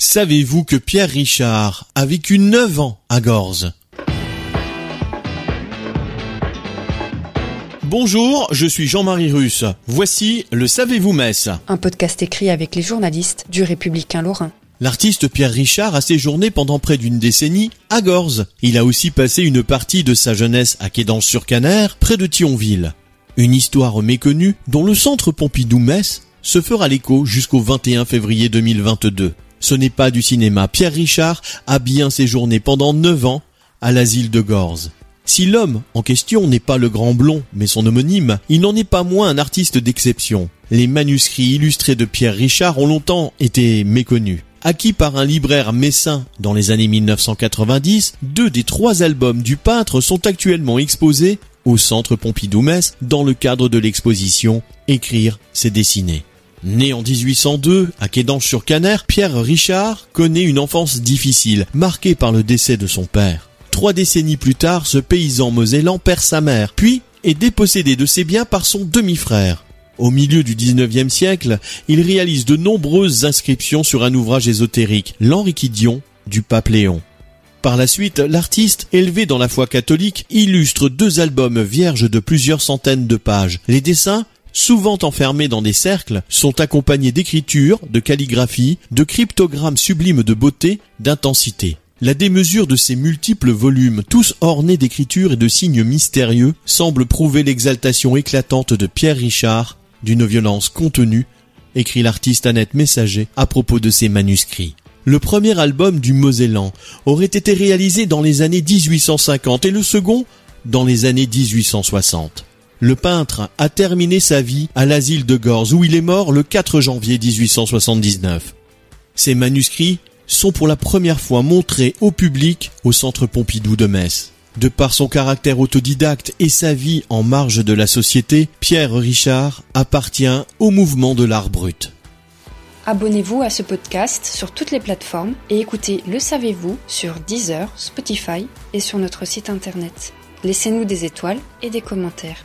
Savez-vous que Pierre Richard a vécu 9 ans à Gorze? Bonjour, je suis Jean-Marie Russe. Voici le Savez-vous Metz Un podcast écrit avec les journalistes du Républicain Lorrain. L'artiste Pierre Richard a séjourné pendant près d'une décennie à Gorze. Il a aussi passé une partie de sa jeunesse à Quédance-sur-Caner, près de Thionville. Une histoire méconnue dont le centre Pompidou-Metz se fera l'écho jusqu'au 21 février 2022. Ce n'est pas du cinéma. Pierre Richard a bien séjourné pendant 9 ans à l'asile de Gorze. Si l'homme en question n'est pas le grand blond, mais son homonyme, il n'en est pas moins un artiste d'exception. Les manuscrits illustrés de Pierre Richard ont longtemps été méconnus. Acquis par un libraire messin dans les années 1990, deux des trois albums du peintre sont actuellement exposés au centre Pompidou-Metz dans le cadre de l'exposition Écrire, c'est dessiner. Né en 1802 à Quédange-sur-Caner, Pierre Richard connaît une enfance difficile, marquée par le décès de son père. Trois décennies plus tard, ce paysan mosellan perd sa mère, puis est dépossédé de ses biens par son demi-frère. Au milieu du 19e siècle, il réalise de nombreuses inscriptions sur un ouvrage ésotérique, l'Enriquidion du pape Léon. Par la suite, l'artiste, élevé dans la foi catholique, illustre deux albums vierges de plusieurs centaines de pages. Les dessins souvent enfermés dans des cercles, sont accompagnés d'écritures, de calligraphie, de cryptogrammes sublimes de beauté, d'intensité. La démesure de ces multiples volumes, tous ornés d'écritures et de signes mystérieux, semble prouver l'exaltation éclatante de Pierre Richard, d'une violence contenue, écrit l'artiste Annette Messager à propos de ses manuscrits. Le premier album du Mosellan aurait été réalisé dans les années 1850 et le second dans les années 1860. Le peintre a terminé sa vie à l'asile de Gorze où il est mort le 4 janvier 1879. Ses manuscrits sont pour la première fois montrés au public au centre Pompidou de Metz. De par son caractère autodidacte et sa vie en marge de la société, Pierre Richard appartient au mouvement de l'art brut. Abonnez-vous à ce podcast sur toutes les plateformes et écoutez Le Savez-vous sur Deezer, Spotify et sur notre site internet. Laissez-nous des étoiles et des commentaires.